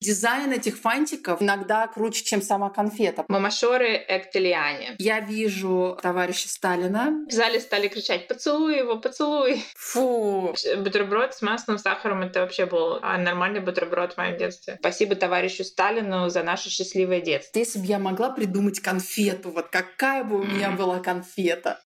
Дизайн этих фантиков иногда круче, чем сама конфета. Мамашоры Эктельяне. Я вижу товарища Сталина. В зале стали кричать «Поцелуй его, поцелуй!» Фу! Бутерброд с масляным сахаром — это вообще был нормальный бутерброд в моем детстве. Спасибо товарищу Сталину за наше счастливое детство. Если бы я могла придумать конфету, вот какая бы у меня была конфета.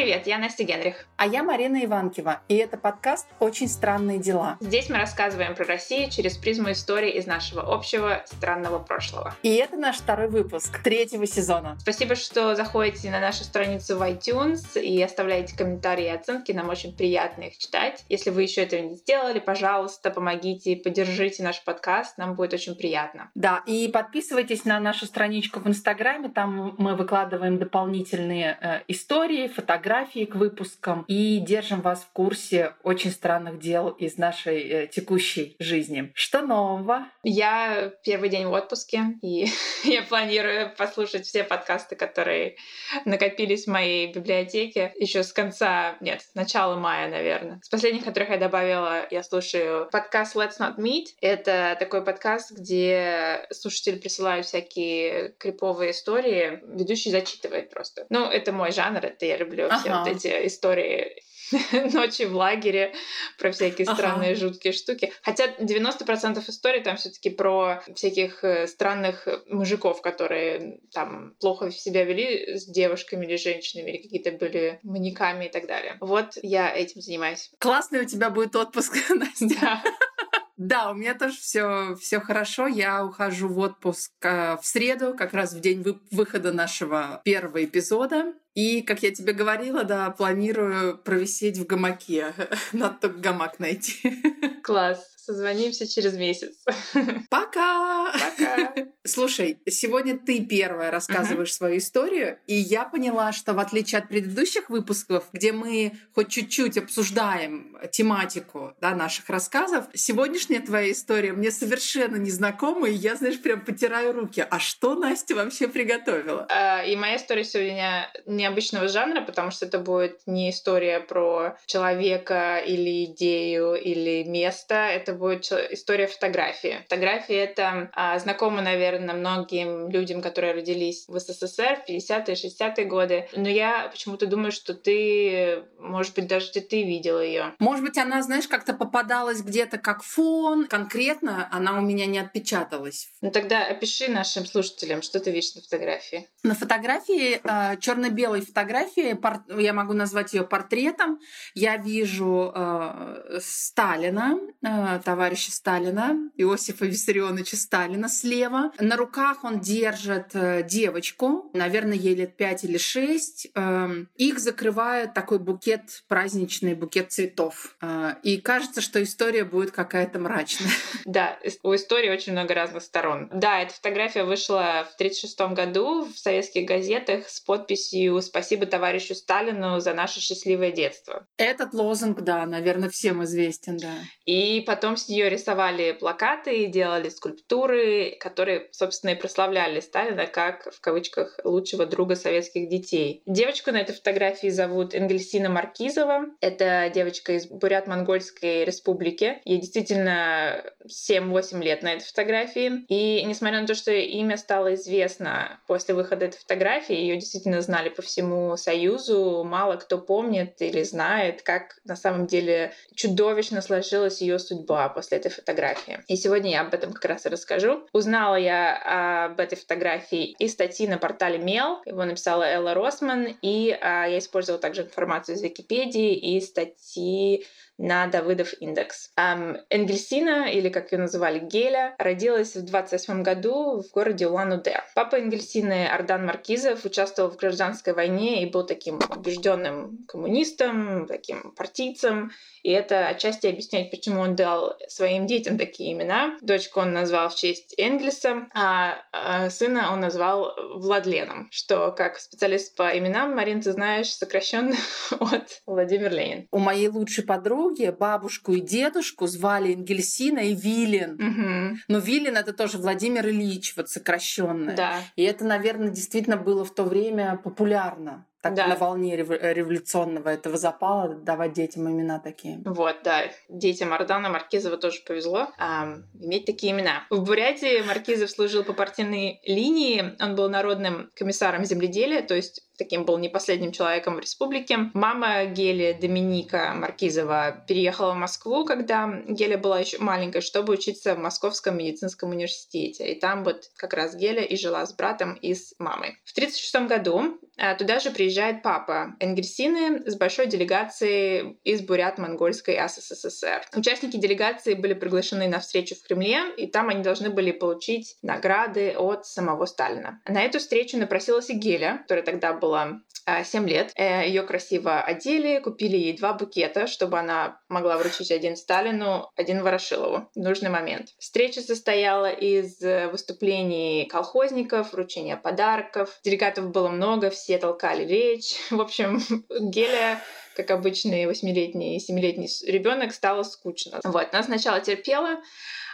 Привет, я Настя Генрих. А я Марина Иванкива, и это подкаст «Очень странные дела». Здесь мы рассказываем про Россию через призму истории из нашего общего странного прошлого. И это наш второй выпуск третьего сезона. Спасибо, что заходите на нашу страницу в iTunes и оставляете комментарии и оценки. Нам очень приятно их читать. Если вы еще этого не сделали, пожалуйста, помогите, поддержите наш подкаст. Нам будет очень приятно. Да, и подписывайтесь на нашу страничку в Инстаграме. Там мы выкладываем дополнительные э, истории, фотографии фотографии к выпускам и держим вас в курсе очень странных дел из нашей э, текущей жизни. Что нового? Я первый день в отпуске, и я планирую послушать все подкасты, которые накопились в моей библиотеке еще с конца, нет, с начала мая, наверное. С последних, которых я добавила, я слушаю подкаст Let's Not Meet. Это такой подкаст, где слушатели присылают всякие криповые истории, ведущий зачитывает просто. Ну, это мой жанр, это я люблю все вот эти истории ночи в лагере, про всякие странные ага. жуткие штуки. Хотя 90% историй там все таки про всяких э, странных мужиков, которые там плохо себя вели с девушками или женщинами, или какие-то были маньяками и так далее. Вот я этим занимаюсь. Классный у тебя будет отпуск, Настя. Да, у меня тоже все все хорошо. Я ухожу в отпуск э, в среду, как раз в день вы выхода нашего первого эпизода. И, как я тебе говорила, да, планирую провисеть в гамаке. Надо только гамак найти. Класс. Созвонимся через месяц. Пока! Пока! Слушай, сегодня ты первая рассказываешь uh-huh. свою историю, и я поняла, что в отличие от предыдущих выпусков, где мы хоть чуть-чуть обсуждаем тематику да, наших рассказов, сегодняшняя твоя история мне совершенно незнакома, и я, знаешь, прям потираю руки. А что Настя вообще приготовила? Uh, и моя история сегодня необычного жанра, потому что это будет не история про человека или идею или место, это будет история фотографии. Фотография — это а, знакомо, наверное, многим людям, которые родились в СССР в 50-е, 60-е годы. Но я почему-то думаю, что ты, может быть, даже ты видела ее. Может быть, она, знаешь, как-то попадалась где-то как фон. Конкретно она у меня не отпечаталась. Ну тогда опиши нашим слушателям, что ты видишь на фотографии. На фотографии, э, а, черно-белой фотографии, я могу назвать ее портретом, я вижу э, Сталина, э, товарища Сталина, Иосифа Виссарионовича Сталина слева. На руках он держит э, девочку, наверное, ей лет пять или шесть. Эм, их закрывает такой букет, праздничный букет цветов. Э, и кажется, что история будет какая-то мрачная. Да, у истории очень много разных сторон. Да, эта фотография вышла в 1936 году в советских газетах с подписью «Спасибо товарищу Сталину за наше счастливое детство». Этот лозунг, да, наверное, всем известен, да. И потом с нее рисовали плакаты, делали скульптуры, которые, собственно, и прославляли Сталина как, в кавычках, лучшего друга советских детей. Девочку на этой фотографии зовут Энгельсина Маркизова. Это девочка из Бурят-Монгольской республики. Ей действительно 7-8 лет на этой фотографии. И несмотря на то, что имя стало известно после выхода этой фотографии, ее действительно знали по всему Союзу, мало кто помнит или знает, как на самом деле чудовищно сложилась ее судьба после этой фотографии. И сегодня я об этом как раз и расскажу. Узнала я об этой фотографии из статьи на портале Мел. Его написала Элла Росман. И а, я использовала также информацию из Википедии и статьи на Давыдов индекс. Um, Энгельсина, или как ее называли Геля, родилась в 28 году в городе Улан-Удэ. Папа Энгельсины Ардан Маркизов участвовал в гражданской войне и был таким убежденным коммунистом, таким партийцем. И это отчасти объясняет, почему он дал своим детям такие имена. Дочку он назвал в честь Энгельса, а, а сына он назвал Владленом, что как специалист по именам, Марин, ты знаешь, сокращенно от Владимир Ленин. У моей лучшей подруги подруги бабушку и дедушку звали Энгельсина и Вилин. Угу. Но Вилин это тоже Владимир Ильич, вот сокращенное. Да. И это, наверное, действительно было в то время популярно. Так Да. на волне рев- революционного этого запала давать детям имена такие. Вот, да. Детям Ардана Маркизова тоже повезло а, иметь такие имена. В Бурятии Маркизов служил по партийной линии. Он был народным комиссаром земледелия, то есть таким был не последним человеком в республике. Мама Гели Доминика Маркизова переехала в Москву, когда Геля была еще маленькой, чтобы учиться в Московском медицинском университете. И там вот как раз Геля и жила с братом и с мамой. В 1936 году а, туда же приезжает папа Энгельсины с большой делегацией из Бурят-Монгольской СССР. Участники делегации были приглашены на встречу в Кремле, и там они должны были получить награды от самого Сталина. На эту встречу напросилась и Геля, которая тогда была 7 лет. Ее красиво одели, купили ей два букета, чтобы она могла вручить один Сталину, один Ворошилову нужный момент. Встреча состояла из э, выступлений колхозников, вручения подарков. Делегатов было много, все толкали речь. В общем, Геля как обычный восьмилетний и семилетний ребенок, стало скучно. Вот, она сначала терпела,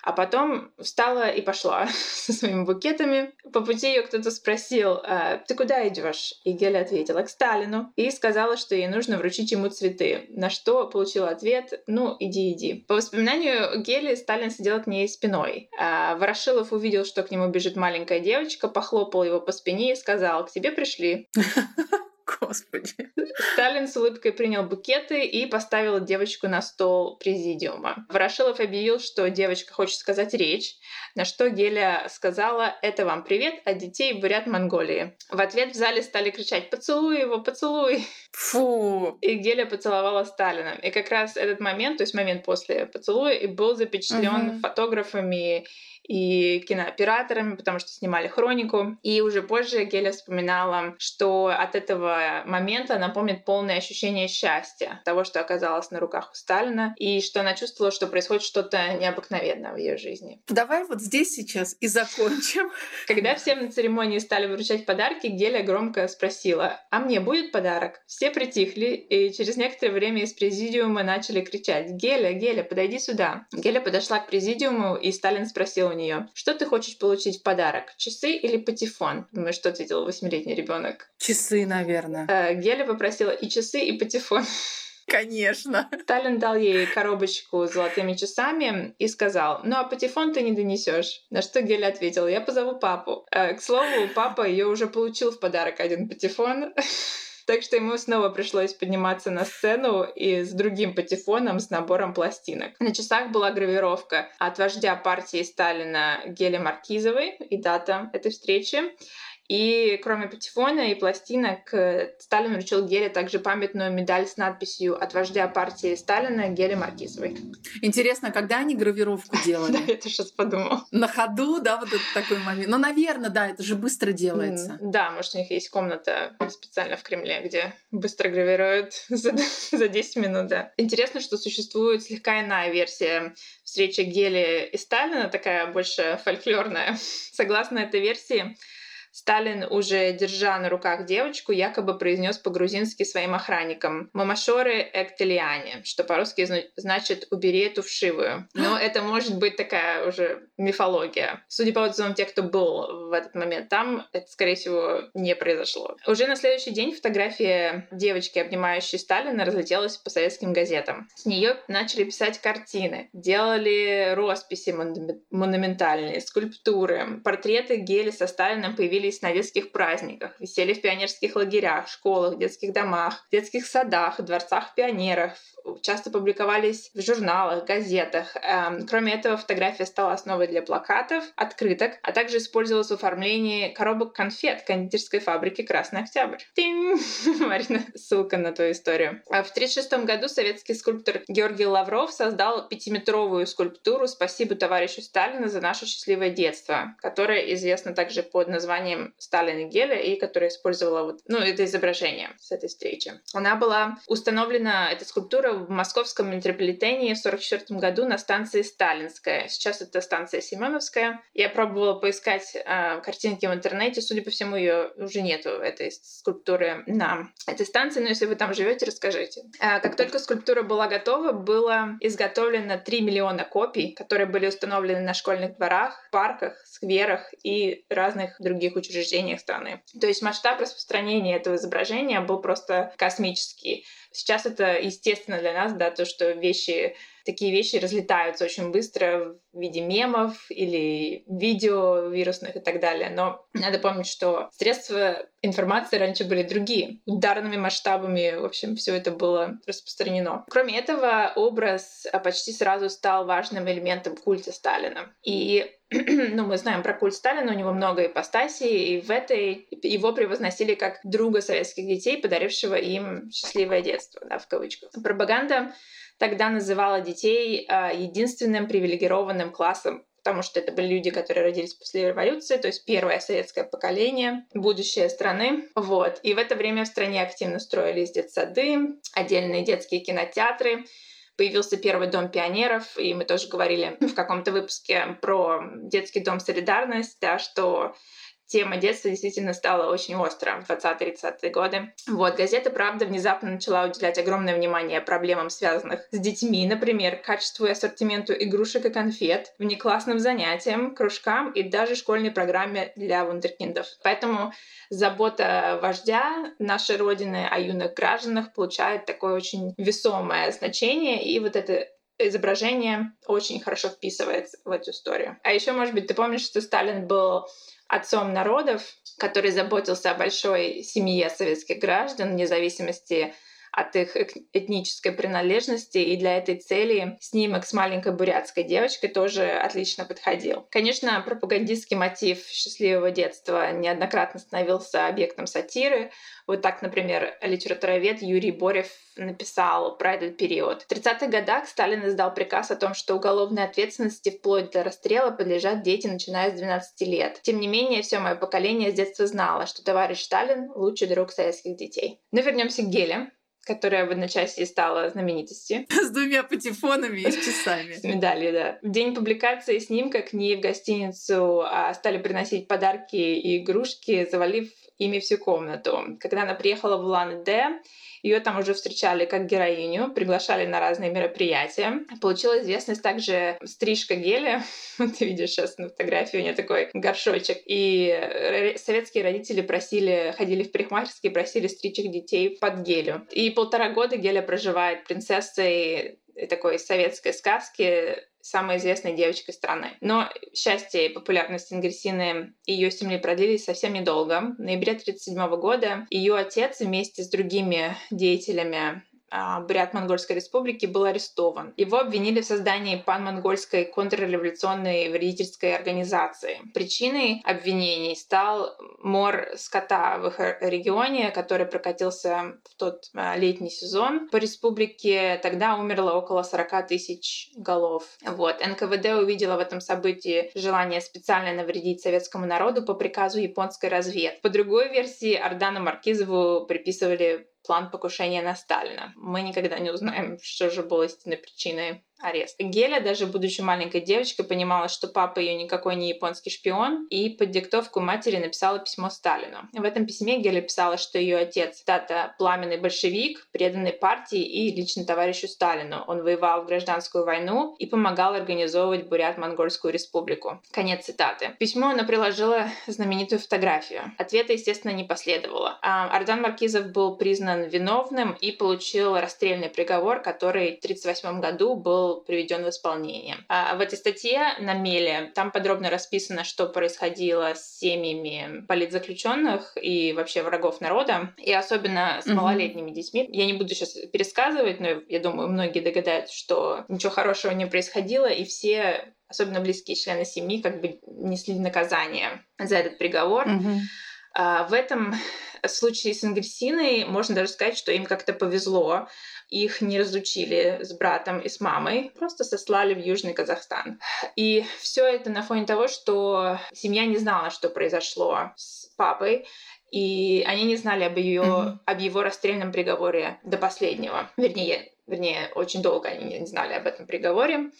а потом встала и пошла со своими букетами. По пути ее кто-то спросил, «А, ты куда идешь? И Геля ответила, к Сталину. И сказала, что ей нужно вручить ему цветы. На что получила ответ, ну, иди, иди. По воспоминанию Гели, Сталин сидел к ней спиной. А Ворошилов увидел, что к нему бежит маленькая девочка, похлопал его по спине и сказал, к тебе пришли. Господи. Сталин с улыбкой принял букеты и поставил девочку на стол президиума. Ворошилов объявил, что девочка хочет сказать речь, на что Геля сказала «Это вам привет от детей бурят Монголии». В ответ в зале стали кричать «Поцелуй его, поцелуй!» Фу. И Геля поцеловала Сталина. И как раз этот момент, то есть момент после поцелуя, и был запечатлен Мгм. фотографами и кинооператорами, потому что снимали хронику. И уже позже Геля вспоминала, что от этого момента она помнит полное ощущение счастья, того, что оказалась на руках у Сталина, и что она чувствовала, что происходит что-то необыкновенное в ее жизни. Давай вот здесь сейчас и закончим. Когда всем на церемонии стали вручать подарки, Геля громко спросила, «А мне будет подарок?» Все притихли, и через некоторое время из президиума начали кричать, «Геля, Геля, подойди сюда!» Геля подошла к президиуму, и Сталин спросил у нее, «Что ты хочешь получить в подарок, часы или патефон?» Думаю, что ответил восьмилетний ребенок. Часы, наверное. Э, Геля попросила и часы, и патефон. Конечно. Сталин дал ей коробочку с золотыми часами и сказал, ну а патефон ты не донесешь. На что Геля ответила, я позову папу. Э, К слову, папа ее уже получил в подарок один патефон. Так что ему снова пришлось подниматься на сцену и с другим патефоном с набором пластинок. На часах была гравировка от вождя партии Сталина Гели Маркизовой и дата этой встречи. И кроме патефона и пластинок, э, Сталин вручил Геле также памятную медаль с надписью «От вождя партии Сталина Гели Маркизовой». Интересно, когда они гравировку Да, делали? я тоже сейчас подумала. На ходу, да, вот этот такой момент. Ну, наверное, да, это же быстро делается. Да, может, у них есть комната специально в Кремле, где быстро гравируют за, за 10 минут, да. Интересно, что существует слегка иная версия встречи Гели и Сталина, такая больше фольклорная. Согласно этой версии, Сталин, уже держа на руках девочку, якобы произнес по-грузински своим охранникам «Мамашоры эктелиане», что по-русски зна- значит «убери эту вшивую». Но это может быть такая уже мифология. Судя по отзывам тех, кто был в этот момент там, это, скорее всего, не произошло. Уже на следующий день фотография девочки, обнимающей Сталина, разлетелась по советским газетам. С нее начали писать картины, делали росписи монуме- монументальные, скульптуры. Портреты Гели со Сталином появились на детских праздниках, висели в пионерских лагерях, школах, детских домах, детских садах, дворцах пионеров, часто публиковались в журналах, газетах. Эм, Кроме этого, фотография стала основой для плакатов, открыток, а также использовалась в оформлении коробок конфет кондитерской фабрики «Красный Октябрь». Тинь! Марина, ссылка на твою историю. А В 1936 году советский скульптор Георгий Лавров создал пятиметровую скульптуру «Спасибо товарищу Сталину за наше счастливое детство», которая известна также под названием «Сталин и Геля», и которая использовала вот, ну, это изображение с этой встречи. Она была установлена, эта скульптура, в московском метрополитене в 1944 году на станции Сталинская. Сейчас это станция Семеновская. Я пробовала поискать э, картинки в интернете. Судя по всему, ее уже нету, этой скульптуры на этой станции. Но если вы там живете, расскажите. Э, как только скульптура была готова, было изготовлено 3 миллиона копий, которые были установлены на школьных дворах, парках, скверах и разных других учреждениях страны. То есть масштаб распространения этого изображения был просто космический. Сейчас это естественно для нас, да, то, что вещи такие вещи разлетаются очень быстро в виде мемов или видео вирусных и так далее. Но надо помнить, что средства информации раньше были другие. Ударными масштабами, в общем, все это было распространено. Кроме этого, образ а, почти сразу стал важным элементом культа Сталина. И ну, мы знаем про культ Сталина, у него много ипостасей, и в этой его превозносили как друга советских детей, подарившего им счастливое детство, да, в кавычках. Пропаганда тогда называла детей а, единственным привилегированным классом потому что это были люди, которые родились после революции, то есть первое советское поколение, будущее страны. Вот. И в это время в стране активно строились детсады, отдельные детские кинотеатры, появился первый дом пионеров, и мы тоже говорили в каком-то выпуске про детский дом «Солидарность», да, что тема детства действительно стала очень остро в 20-30-е годы. Вот, газета «Правда» внезапно начала уделять огромное внимание проблемам, связанных с детьми, например, качеству и ассортименту игрушек и конфет, внеклассным занятиям, кружкам и даже школьной программе для вундеркиндов. Поэтому забота вождя нашей Родины о юных гражданах получает такое очень весомое значение, и вот это изображение очень хорошо вписывается в эту историю. А еще, может быть, ты помнишь, что Сталин был отцом народов, который заботился о большой семье советских граждан, вне зависимости от их этнической принадлежности, и для этой цели снимок с маленькой бурятской девочкой тоже отлично подходил. Конечно, пропагандистский мотив счастливого детства неоднократно становился объектом сатиры. Вот так, например, литературовед Юрий Борев написал про этот период. В 30-х годах Сталин издал приказ о том, что уголовной ответственности вплоть до расстрела подлежат дети, начиная с 12 лет. Тем не менее, все мое поколение с детства знало, что товарищ Сталин — лучший друг советских детей. Но вернемся к Геле которая в одночасье стала знаменитостью. С двумя патефонами и с часами. С медалью, да. В день публикации снимка к ней в гостиницу а, стали приносить подарки и игрушки, завалив ими всю комнату. Когда она приехала в Улан-Удэ, ее там уже встречали как героиню, приглашали на разные мероприятия. Получила известность также стрижка геля. Ты видишь сейчас на фотографии, у нее такой горшочек. И советские родители просили, ходили в парикмахерские, просили стричь их детей под гелю. И полтора года Геля проживает принцессой такой советской сказки самой известной девочкой страны. Но счастье и популярность Ингрисины и ее семьи продлились совсем недолго. В ноябре 1937 года ее отец вместе с другими деятелями Бурят-Монгольской республики был арестован. Его обвинили в создании пан-монгольской контрреволюционной вредительской организации. Причиной обвинений стал мор скота в их регионе, который прокатился в тот а, летний сезон. По республике тогда умерло около 40 тысяч голов. Вот. НКВД увидела в этом событии желание специально навредить советскому народу по приказу японской разведки. По другой версии, Ордану Маркизову приписывали план покушения на Сталина. Мы никогда не узнаем, что же было истинной причиной арест. Геля, даже будучи маленькой девочкой, понимала, что папа ее никакой не японский шпион, и под диктовку матери написала письмо Сталину. В этом письме Геля писала, что ее отец, тата, пламенный большевик, преданный партии и лично товарищу Сталину. Он воевал в гражданскую войну и помогал организовывать Бурят-Монгольскую республику. Конец цитаты. Письмо она приложила знаменитую фотографию. Ответа, естественно, не последовало. А Ардан Маркизов был признан виновным и получил расстрельный приговор, который в 1938 году был был приведен в исполнение. А в этой статье на Меле там подробно расписано, что происходило с семьями политзаключенных и вообще врагов народа, и особенно с малолетними детьми. Я не буду сейчас пересказывать, но я думаю, многие догадаются, что ничего хорошего не происходило, и все особенно близкие члены семьи, как бы несли наказание за этот приговор. Угу. А, в этом случае с Ингрисиной можно даже сказать, что им как-то повезло, их не разлучили с братом и с мамой, просто сослали в Южный Казахстан. И все это на фоне того, что семья не знала, что произошло с папой, и они не знали об, ее, mm-hmm. об его расстрельном приговоре до последнего. Вернее, вернее, очень долго они не знали об этом приговоре.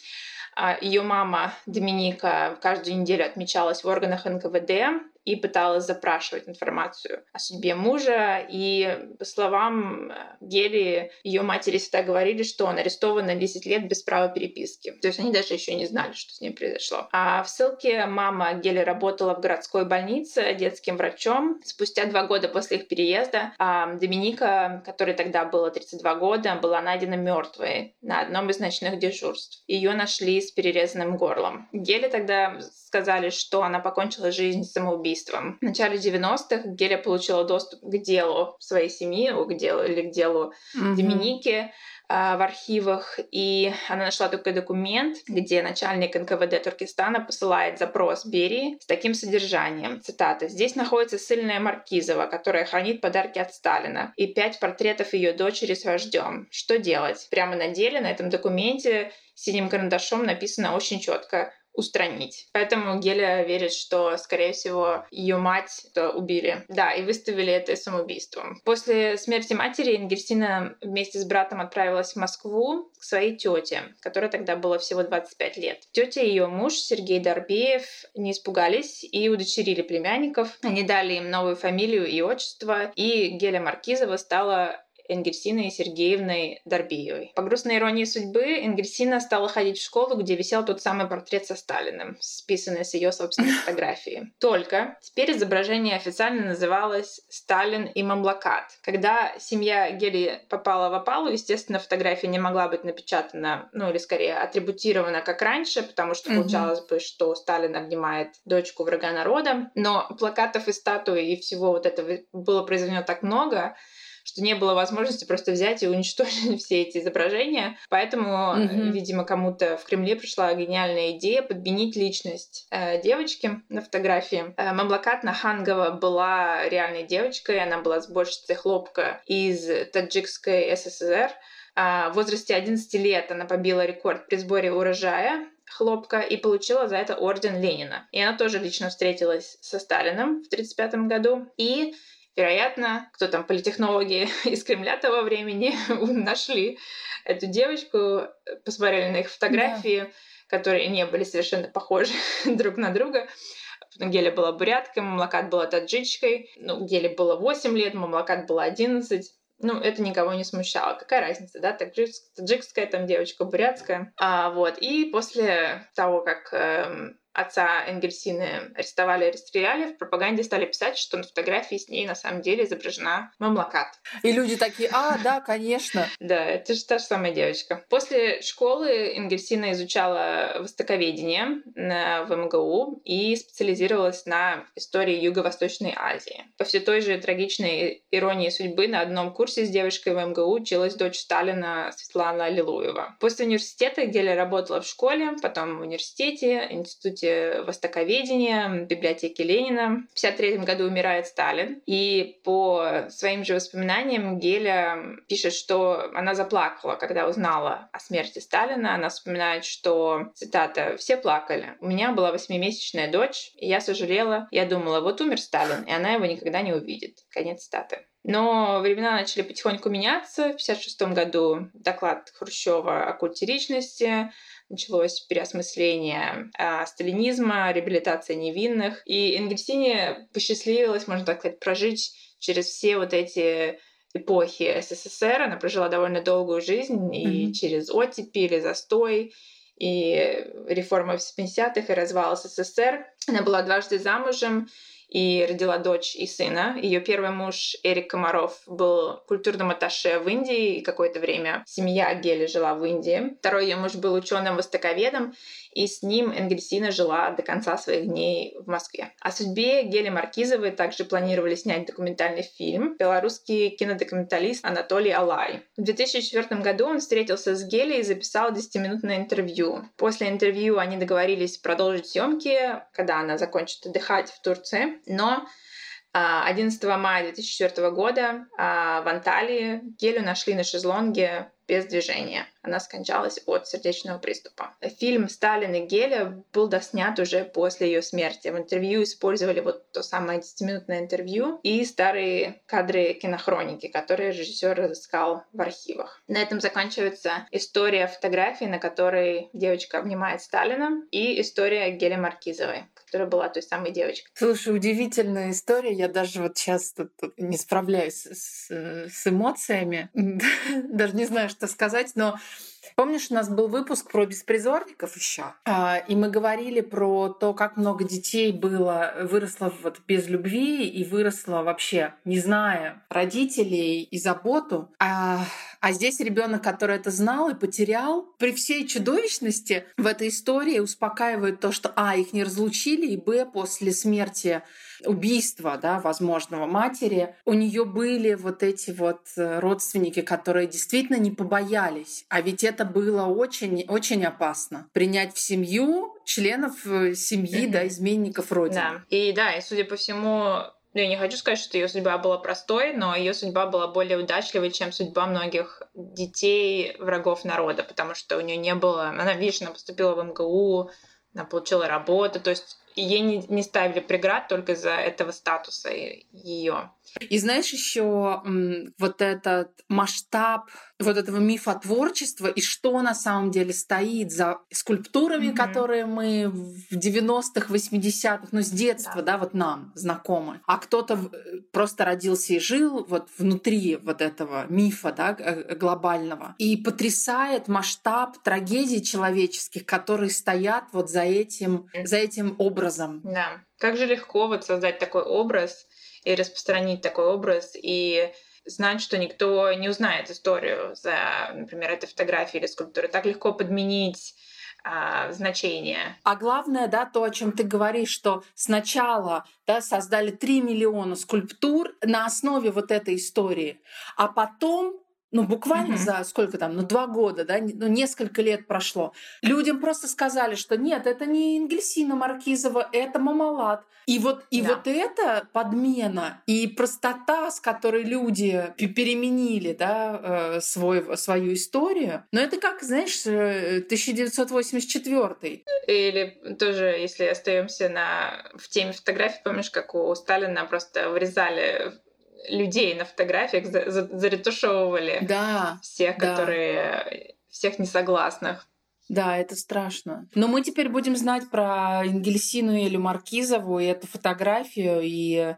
А Ее мама Доминика каждую неделю отмечалась в органах НКВД, и пыталась запрашивать информацию о судьбе мужа. И, по словам Гели, ее матери всегда говорили, что он арестован на 10 лет без права переписки. То есть они даже еще не знали, что с ним произошло. А в ссылке мама Гели работала в городской больнице детским врачом. Спустя два года после их переезда Доминика, которой тогда было 32 года, была найдена мертвой на одном из ночных дежурств. Ее нашли с перерезанным горлом. Гели тогда сказали, что она покончила жизнь самоубийством. В начале 90-х Геля получила доступ к делу своей семьи, к делу или к делу mm-hmm. Доминики а, в архивах, и она нашла такой документ, где начальник НКВД Туркестана посылает запрос Берии с таким содержанием. Цитата. «Здесь находится сильная Маркизова, которая хранит подарки от Сталина, и пять портретов ее дочери с вождем. Что делать?» Прямо на деле на этом документе синим карандашом написано очень четко устранить. Поэтому Геля верит, что, скорее всего, ее мать убили. Да, и выставили это самоубийством. После смерти матери Ингерсина вместе с братом отправилась в Москву к своей тете, которая тогда была всего 25 лет. Тетя и ее муж Сергей Дорбеев не испугались и удочерили племянников. Они дали им новую фамилию и отчество, и Геля Маркизова стала Энгельсиной Сергеевной Дорбиевой. По грустной иронии судьбы, Энгельсина стала ходить в школу, где висел тот самый портрет со Сталиным, списанный с ее собственной фотографии. Только теперь изображение официально называлось «Сталин и Мамлакат». Когда семья Гели попала в опалу, естественно, фотография не могла быть напечатана, ну или скорее атрибутирована как раньше, потому что получалось бы, что Сталин обнимает дочку врага народа. Но плакатов и статуи и всего вот этого было произведено так много, что не было возможности просто взять и уничтожить все эти изображения. Поэтому, mm-hmm. видимо, кому-то в Кремле пришла гениальная идея подменить личность э, девочки на фотографии. Э, Мамлакат Нахангова была реальной девочкой, она была сборщицей хлопка из Таджикской СССР. Э, в возрасте 11 лет она побила рекорд при сборе урожая хлопка и получила за это орден Ленина. И она тоже лично встретилась со Сталином в 1935 году. И Вероятно, кто там, политехнологи из Кремля того времени нашли эту девочку, посмотрели на их фотографии, да. которые не были совершенно похожи друг на друга. Геля была буряткой, Мамлакат была таджичкой. Ну, Геле было 8 лет, Мамлакат было 11. Ну, это никого не смущало. Какая разница, да? Таджикская там девочка, бурятская. А, вот. И после того, как эм, отца Энгельсины арестовали и расстреляли, в пропаганде стали писать, что на фотографии с ней на самом деле изображена Мамлакат. И люди такие, а, да, конечно. Да, это же та же самая девочка. После школы Энгельсина изучала востоковедение в МГУ и специализировалась на истории Юго-Восточной Азии. По все той же трагичной иронии судьбы на одном курсе с девушкой в МГУ училась дочь Сталина Светлана Лилуева. После университета Геля работала в школе, потом в университете, институте востоковедения, библиотеки Ленина. В 1953 году умирает Сталин. И по своим же воспоминаниям Геля пишет, что она заплакала, когда узнала о смерти Сталина. Она вспоминает, что, цитата, «все плакали. У меня была восьмимесячная дочь, и я сожалела. Я думала, вот умер Сталин, и она его никогда не увидит». Конец цитаты. Но времена начали потихоньку меняться. В 1956 году доклад Хрущева о культе личности, началось переосмысление э, сталинизма, реабилитация невинных. И Энгельсине посчастливилось, можно так сказать, прожить через все вот эти эпохи СССР. Она прожила довольно долгую жизнь mm-hmm. и через оттепель, и застой, и реформы в 70-х, и развал СССР. Она была дважды замужем, и родила дочь и сына. Ее первый муж Эрик Комаров был культурным атташе в Индии, какое-то время семья Гели жила в Индии. Второй ее муж был ученым-востоковедом, и с ним Энгельсина жила до конца своих дней в Москве. О судьбе Гели Маркизовой также планировали снять документальный фильм белорусский кинодокументалист Анатолий Алай. В 2004 году он встретился с Гели и записал 10-минутное интервью. После интервью они договорились продолжить съемки, когда она закончит отдыхать в Турции, но 11 а, мая 2004 года а, в Анталии Гелю нашли на шезлонге без движения. Она скончалась от сердечного приступа. Фильм «Сталин и Геля» был доснят уже после ее смерти. В интервью использовали вот то самое 10-минутное интервью и старые кадры кинохроники, которые режиссер разыскал в архивах. На этом заканчивается история фотографии, на которой девочка обнимает Сталина, и история Гели Маркизовой, которая была той самой девочкой. Слушай, удивительная история. Я даже вот сейчас не справляюсь с, с эмоциями. даже не знаю, что сказать, но Помнишь, у нас был выпуск про беспризорников еще, а, и мы говорили про то, как много детей было, выросло вот без любви и выросло вообще, не зная родителей и заботу. А, а здесь ребенок, который это знал и потерял, при всей чудовищности в этой истории успокаивает то, что а, их не разлучили, и б, после смерти убийства, да, возможного матери, у нее были вот эти вот э, родственники, которые действительно не побоялись. А ведь это было очень, очень опасно. Принять в семью членов э, семьи, да, изменников Родины. Да. И да, и судя по всему, ну, я не хочу сказать, что ее судьба была простой, но ее судьба была более удачливой, чем судьба многих детей врагов народа, потому что у нее не было... Она, видишь, она поступила в МГУ, она получила работу, то есть ей не, не ставили преград только из-за этого статуса ее. И знаешь еще вот этот масштаб вот этого мифотворчества и что на самом деле стоит за скульптурами, mm-hmm. которые мы в 90-х, 80-х, ну с детства, да. да, вот нам знакомы. А кто-то э, просто родился и жил вот внутри вот этого мифа, да, глобального. И потрясает масштаб трагедий человеческих, которые стоят вот за этим, за этим образом. Да. Как же легко вот создать такой образ, и распространить такой образ, и знать, что никто не узнает историю за, например, этой фотографией или скульптурой. Так легко подменить а, значение. А главное, да, то, о чем ты говоришь, что сначала да, создали 3 миллиона скульптур на основе вот этой истории, а потом ну, буквально mm-hmm. за сколько там, ну, два года, да, ну, несколько лет прошло. Людям просто сказали, что нет, это не Ингельсина Маркизова, это Мамалат. И вот, и да. вот эта подмена и простота, с которой люди переменили, да, э, свой, свою историю, но это как, знаешь, 1984. Э, Или тоже, если остаемся на, в теме фотографий, помнишь, как у Сталина просто вырезали людей на фотографиях за, за, заретушевывали да, всех, да. которые всех несогласных. Да, это страшно. Но мы теперь будем знать про Ингельсину или Маркизову и эту фотографию, и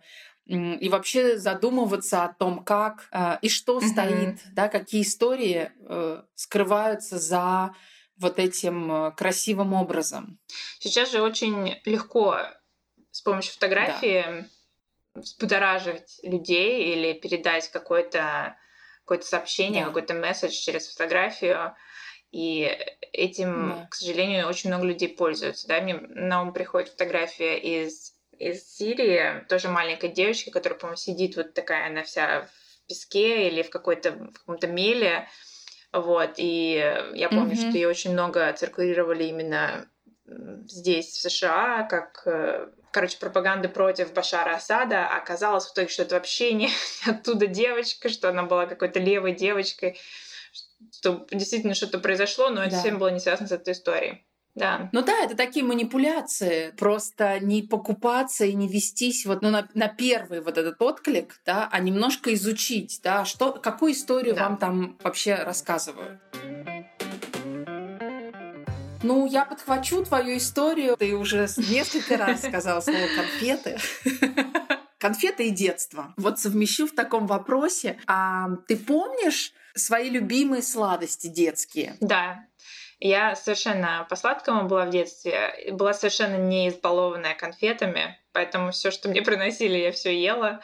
и вообще задумываться о том, как э, и что mm-hmm. стоит, да, какие истории э, скрываются за вот этим э, красивым образом. Сейчас же очень легко с помощью фотографии да взбудоражить людей или передать какое-то какое сообщение, да. какой-то месседж через фотографию. И этим, да. к сожалению, очень много людей пользуются. Да? Мне на ум приходит фотография из, из Сирии, тоже маленькая девочка, которая, по-моему, сидит вот такая, она вся в песке или в, какой-то, в каком-то меле. Вот, и я помню, mm-hmm. что ее очень много циркулировали именно здесь, в США, как э, короче, пропаганды против Башара Асада, а оказалось в итоге, что это вообще не оттуда девочка, что она была какой-то левой девочкой, что действительно что-то произошло, но да. это совсем было не связано с этой историей. Да. Ну да, это такие манипуляции. Просто не покупаться и не вестись вот ну, на, на первый вот этот отклик, да, а немножко изучить, да, что, какую историю да. вам там вообще рассказывают. Ну, я подхвачу твою историю. Ты уже несколько раз сказала слово конфеты. Конфеты и детство. Вот совмещу в таком вопросе. А ты помнишь свои любимые сладости детские? Да. Я совершенно по сладкому была в детстве, была совершенно не избалованная конфетами, поэтому все, что мне приносили, я все ела.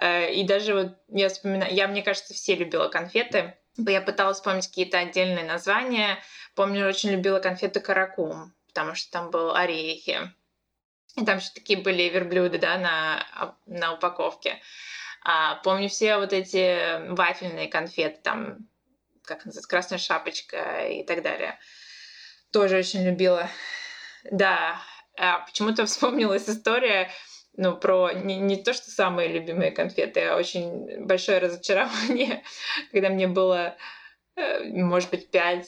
Э, и даже вот я вспоминаю, я, мне кажется, все любила конфеты. Я пыталась вспомнить какие-то отдельные названия. Помню, очень любила конфеты каракум, потому что там был орехи. И там еще такие были верблюды, да, на, на упаковке. А, помню все вот эти вафельные конфеты, там, как называется, красная шапочка и так далее. Тоже очень любила. Да, а почему-то вспомнилась история, ну, про не, не то, что самые любимые конфеты, а очень большое разочарование, когда мне было э, может быть, 5-6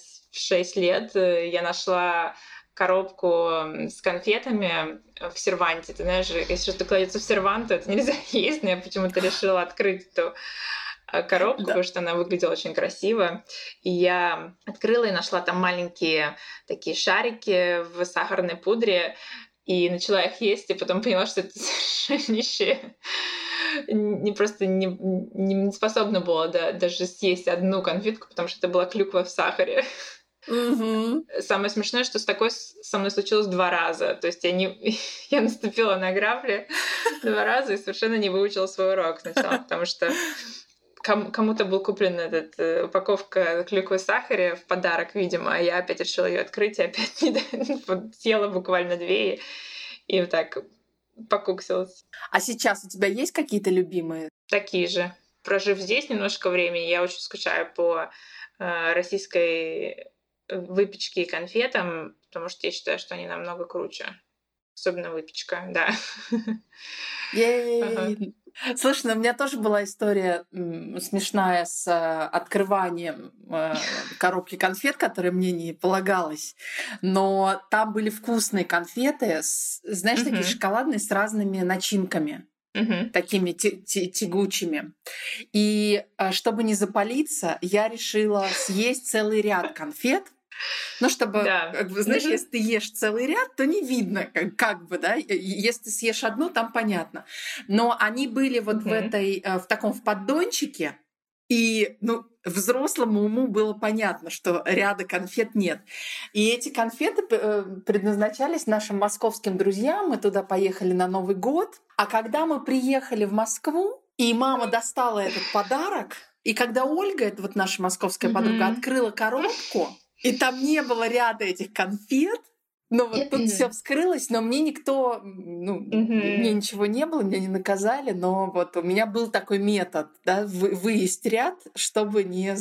лет э, я нашла коробку с конфетами в серванте. Ты знаешь, если что-то кладется в сервант, то это нельзя есть, но я почему-то решила открыть эту э, коробку, да. потому что она выглядела очень красиво. И я открыла и нашла там маленькие такие шарики в сахарной пудре, и начала их есть, и потом поняла, что это совершеннейшее не просто не, не способна была да, даже съесть одну конфетку, потому что это была клюква в сахаре. Угу. Самое смешное, что с такой со мной случилось два раза. То есть я, не, я наступила на грабли два раза и совершенно не выучила свой урок сначала, потому что кому-то был куплен этот э, упаковка клюквы в сахаре в подарок, видимо, а я опять решила ее открыть и опять не съела буквально две и, и вот так покуксилась. А сейчас у тебя есть какие-то любимые? Такие же. Прожив здесь немножко времени, я очень скучаю по э, российской выпечке и конфетам, потому что я считаю, что они намного круче. Особенно выпечка, да. Слушай, ну, у меня тоже была история смешная с э, открыванием э, коробки конфет, которые мне не полагалось. Но там были вкусные конфеты, знаешь, такие шоколадные с разными начинками. Угу. такими тягучими. И э, чтобы не запалиться, я решила съесть целый ряд конфет, ну, чтобы, да. как бы, знаешь, если ты ешь целый ряд, то не видно, как, как бы, да. Если ты съешь одну, там понятно. Но они были вот mm-hmm. в этой, э, в таком в поддончике, и, ну, взрослому уму было понятно, что ряда конфет нет. И эти конфеты э, предназначались нашим московским друзьям. Мы туда поехали на Новый год. А когда мы приехали в Москву, и мама достала этот подарок, и когда Ольга, это вот наша московская подруга, открыла коробку, и там не было ряда этих конфет. Но вот тут все вскрылось, но мне никто, ну, мне ничего не было, меня не наказали, но вот у меня был такой метод, да, выесть ряд, чтобы не,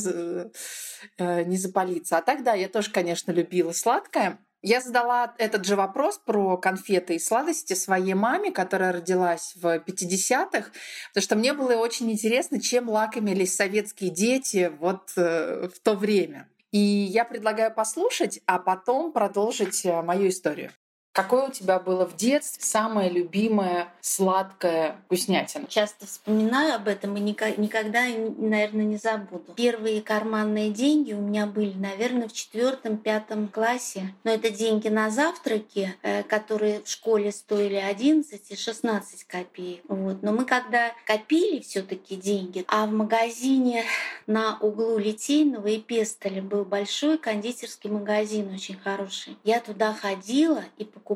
э, не запалиться. А тогда я тоже, конечно, любила сладкое. Я задала этот же вопрос про конфеты и сладости своей маме, которая родилась в 50-х, потому что мне было очень интересно, чем лакомились советские дети вот э, в то время. И я предлагаю послушать, а потом продолжить э, мою историю. Какое у тебя было в детстве самое любимое сладкое вкуснятина? Часто вспоминаю об этом и никогда, наверное, не забуду. Первые карманные деньги у меня были, наверное, в четвертом-пятом классе. Но это деньги на завтраки, э, которые в школе стоили 11 и 16 копеек. Вот. Но мы когда копили все таки деньги, а в магазине на углу Литейного и Пестоля был большой кондитерский магазин, очень хороший. Я туда ходила и покупала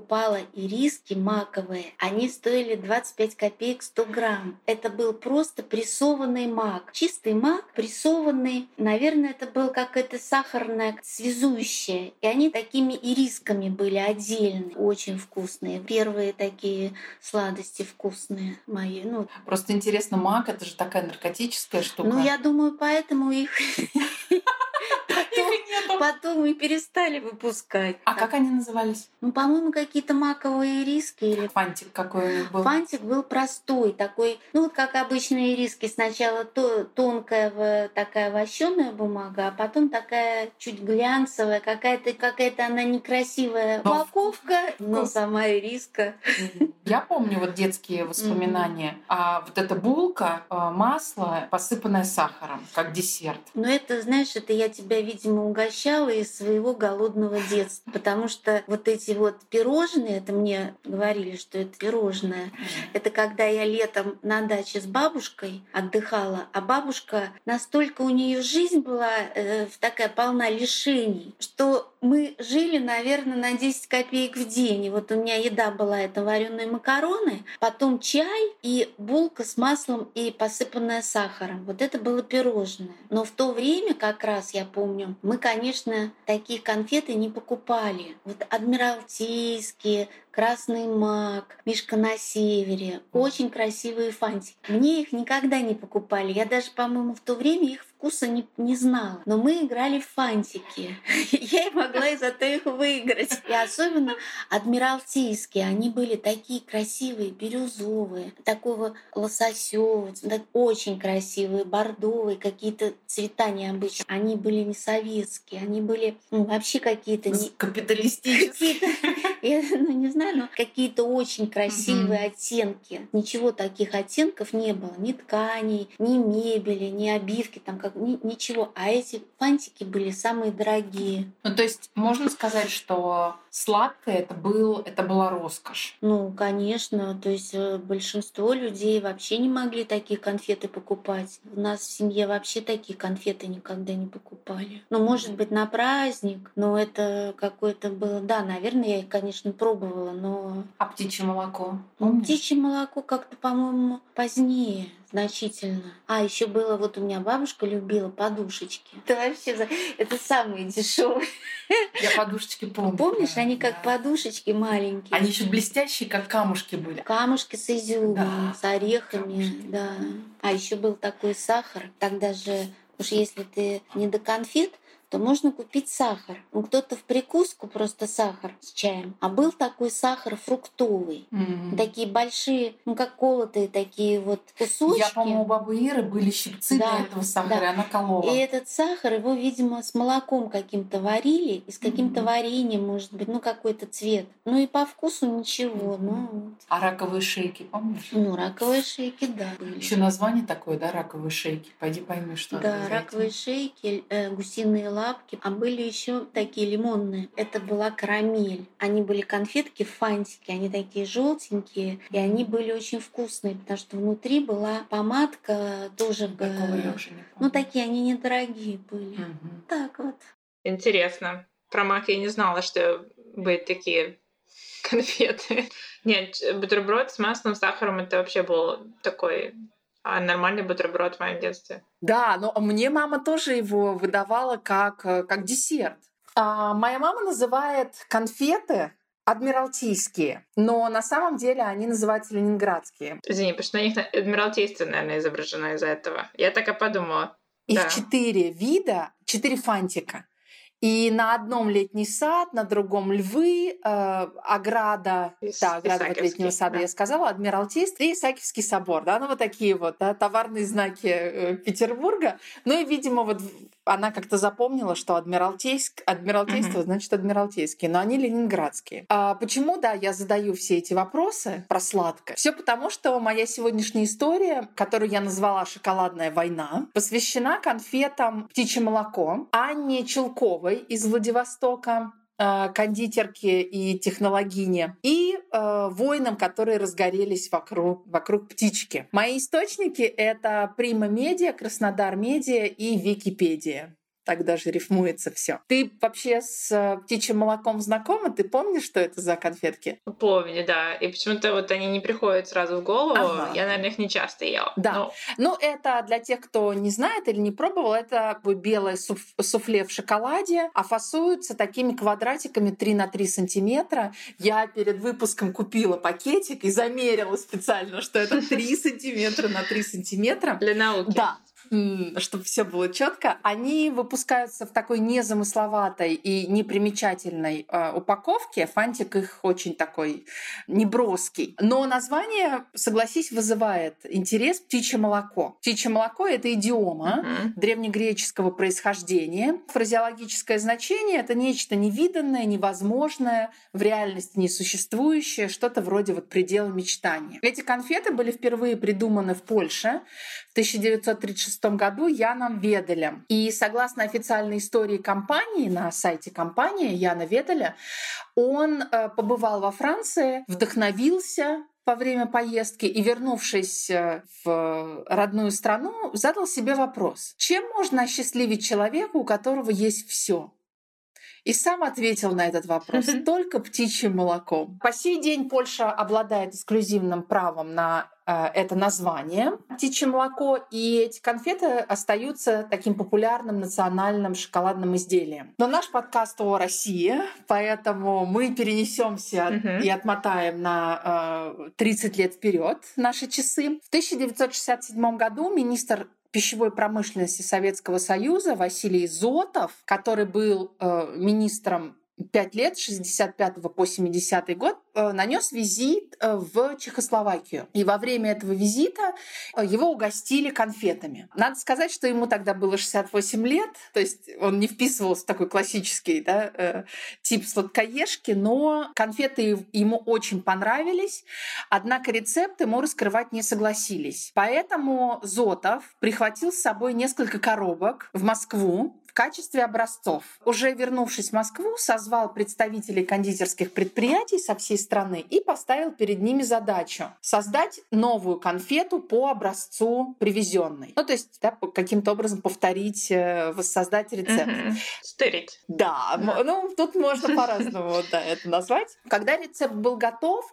ириски маковые. Они стоили 25 копеек 100 грамм. Это был просто прессованный мак. Чистый мак, прессованный. Наверное, это был какая-то сахарная связующая. И они такими ирисками были отдельные. Очень вкусные. Первые такие сладости вкусные мои. Ну, Просто интересно, мак — это же такая наркотическая штука. Ну, я думаю, поэтому их потом, и перестали выпускать. А как они назывались? Ну, по-моему, какие-то маковые риски. Или... Фантик какой у них был? Фантик был простой, такой, ну вот как обычные риски. Сначала то, тонкая такая вощеная бумага, а потом такая чуть глянцевая, какая-то какая-то она некрасивая но... упаковка, но сама ириска. Я помню вот детские воспоминания. А вот эта булка, а, масло, посыпанное сахаром, как десерт. Ну это, знаешь, это я тебя, видимо, угощала из своего голодного детства, потому что вот эти вот пирожные, это мне говорили, что это пирожное, это когда я летом на даче с бабушкой отдыхала, а бабушка настолько у нее жизнь была э, такая полна лишений, что мы жили, наверное, на 10 копеек в день. И вот у меня еда была это вареные макароны, потом чай и булка с маслом и посыпанная сахаром. Вот это было пирожное. Но в то время как раз, я помню, мы, конечно, такие конфеты не покупали. Вот адмиралтейские, красный мак, мишка на севере. Очень красивые фантики. Мне их никогда не покупали. Я даже, по-моему, в то время их вкуса не, не знала. Но мы играли в фантики. Я и могла из-за того их выиграть. И особенно адмиралтейские. Они были такие красивые, бирюзовые, такого лососевого, очень красивые, бордовые, какие-то цвета необычные. Они были не советские, они были ну, вообще какие-то... Не... Капиталистические. Я ну, не знаю, но какие-то очень красивые оттенки. Ничего таких оттенков не было. Ни тканей, ни мебели, ни обивки, там как ни, ничего. А эти фантики были самые дорогие. Ну, то есть можно сказать, что сладкое это был, это была роскошь. Ну, конечно. То есть э, большинство людей вообще не могли такие конфеты покупать. У нас в семье вообще такие конфеты никогда не покупали. Ну, может быть, на праздник, но это какое-то было... Да, наверное, я их, конечно, пробовала, но... А птичье молоко? Ну, птичье молоко как-то, по-моему, позднее значительно. А еще было, вот у меня бабушка любила подушечки. Это вообще это самые дешевые. Я подушечки помню. Помнишь, они как да. подушечки маленькие. Они еще блестящие, как камушки были. Камушки с изюмом, да. с орехами, камушки. да. А еще был такой сахар. Тогда же уж если ты не до конфет, то можно купить сахар. Ну, кто-то в прикуску просто сахар с чаем. А был такой сахар фруктовый. Mm-hmm. Такие большие, ну, как колотые такие вот кусочки. Я, по-моему, у бабы Иры были щипцы да, для этого сахара, да. и она колола. И этот сахар, его, видимо, с молоком каким-то варили, и с каким-то mm-hmm. вареньем, может быть, ну, какой-то цвет. Ну, и по вкусу ничего. Mm-hmm. Ну, А раковые шейки, помнишь? Ну, раковые шейки, да. Еще название такое, да, раковые шейки. Пойди пойми, что да, это. Да, раковые шейки, э, гусиные лапы лапки, а были еще такие лимонные. Это была карамель. Они были конфетки, фантики, они такие желтенькие, и они были очень вкусные, потому что внутри была помадка тоже. Какого я уже не Ну, такие они недорогие были. Угу. Так вот. Интересно. Про мак я не знала, что были такие конфеты. Нет, бутерброд с маслом, сахаром это вообще был такой а нормальный бутерброд в моем детстве. Да, но мне мама тоже его выдавала как, э, как десерт. А моя мама называет конфеты адмиралтейские, но на самом деле они называются ленинградские. Извини, потому что на них адмиралтейство, наверное, изображено из-за этого. Я так и подумала. Их да. четыре вида, четыре фантика. И на одном летний сад, на другом львы, э, ограда, Ис- да, ограда вот летнего сада, да. я сказала, Адмиралтейство и Исаакиевский собор, да, ну вот такие вот да, товарные знаки э, Петербурга. Ну и, видимо, вот она как-то запомнила, что Адмиралтейск, Адмиралтейство mm-hmm. значит Адмиралтейские, но они ленинградские. А почему, да, я задаю все эти вопросы про сладкое? Все потому, что моя сегодняшняя история, которую я назвала «Шоколадная война», посвящена конфетам «Птичье молоко» Анне Челковой из Владивостока, Э, кондитерки и технологини, и э, воинам, которые разгорелись вокруг, вокруг птички. Мои источники — это Прима Медиа, Краснодар Медиа и Википедия так даже рифмуется все. Ты вообще с э, птичьим молоком знакома? Ты помнишь, что это за конфетки? Помню, да. И почему-то вот они не приходят сразу в голову. Ага. Я, наверное, их не часто ела. Да. Но... Ну, это для тех, кто не знает или не пробовал, это белое суфле в шоколаде, а фасуются такими квадратиками 3 на 3 сантиметра. Я перед выпуском купила пакетик и замерила специально, что это 3 сантиметра на 3 сантиметра. Для науки. Да чтобы все было четко, они выпускаются в такой незамысловатой и непримечательной э, упаковке. Фантик их очень такой неброский. Но название, согласись, вызывает интерес птичье молоко. Птичье молоко это идиома uh-huh. древнегреческого происхождения. Фразеологическое значение это нечто невиданное, невозможное, в реальности несуществующее, что-то вроде вот предела мечтания. Эти конфеты были впервые придуманы в Польше 1936 1996 году Яном Веделем. И согласно официальной истории компании на сайте компании Яна Веделя, он э, побывал во Франции, вдохновился во время поездки и, вернувшись э, в родную страну, задал себе вопрос, чем можно осчастливить человека, у которого есть все? И сам ответил на этот вопрос только птичьим молоком. По сей день Польша обладает эксклюзивным правом на э, это название птичье молоко, и эти конфеты остаются таким популярным национальным шоколадным изделием. Но наш подкаст о России, поэтому мы перенесемся uh-huh. и отмотаем на э, 30 лет вперед наши часы. В 1967 году министр пищевой промышленности Советского Союза Василий Зотов, который был э, министром пять лет, 65 по 70 год, нанес визит э, в Чехословакию. И во время этого визита э, его угостили конфетами. Надо сказать, что ему тогда было 68 лет, то есть он не вписывался в такой классический да, тип сладкоежки, но конфеты ему очень понравились, однако рецепт ему раскрывать не согласились. Поэтому Зотов прихватил с собой несколько коробок в Москву, в качестве образцов. Уже вернувшись в Москву, созвал представителей кондитерских предприятий со всей страны и поставил перед ними задачу создать новую конфету по образцу привезенной. Ну, то есть да, каким-то образом повторить, э, воссоздать рецепт. Стырить. Да, ну тут можно по-разному да, это назвать. Когда рецепт был готов,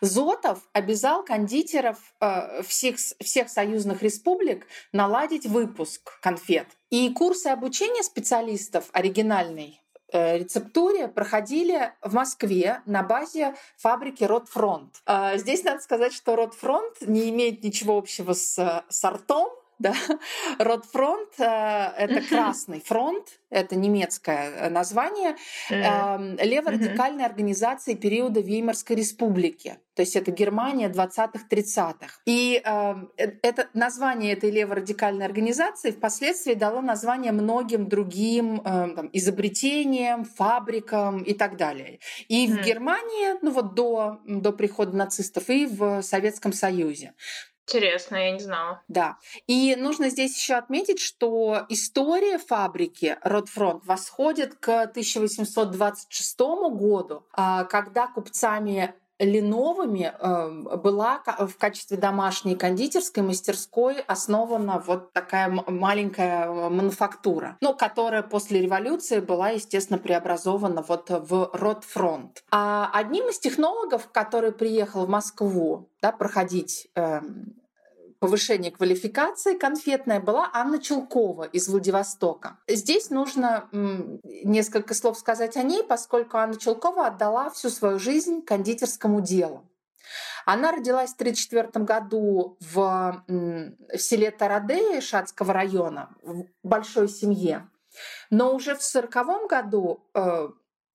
Зотов обязал кондитеров э, всех, всех союзных республик наладить выпуск конфет. И курсы обучения специалистов оригинальной рецептуре проходили в Москве на базе фабрики Ротфронт. А, здесь надо сказать, что Ротфронт не имеет ничего общего с сортом, да. Ротфронт э, — это красный фронт, это немецкое э, название, э, леворадикальной организации периода Веймарской республики. То есть это Германия 20-30-х. И эм, э, это название этой леворадикальной организации впоследствии дало название многим другим э, там, изобретениям, фабрикам и так далее. И mm. в Германии, ну вот до, до прихода нацистов, и в Советском Союзе. Интересно, я не знала. Да. И нужно здесь еще отметить, что история фабрики Ротфронт восходит к 1826 году, а, когда купцами Леновыми эм, была в качестве домашней кондитерской мастерской основана вот такая маленькая э, мануфактура, ну, которая после революции была, естественно, преобразована вот в Ротфронт. А одним из технологов, который приехал в Москву да, проходить повышение квалификации конфетная была Анна Чулкова из Владивостока. Здесь нужно несколько слов сказать о ней, поскольку Анна Чулкова отдала всю свою жизнь кондитерскому делу. Она родилась в 1934 году в, в селе Тарадея Шацкого района, в большой семье. Но уже в 1940 году э,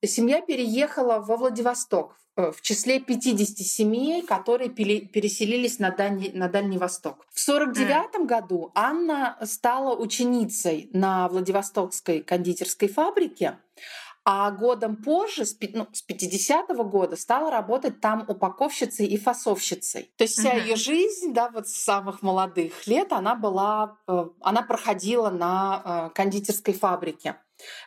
семья переехала во Владивосток, Э, в числе 50 семей, которые переселились на Дальний, на Дальний Восток. В 1949 mm. году Анна стала ученицей на Владивостокской кондитерской фабрике, а годом позже, с 50-го ну, года, стала работать там упаковщицей и фасовщицей. То есть вся uh-huh. ее жизнь, да, вот с самых молодых лет, она была, э, она проходила на э, кондитерской фабрике.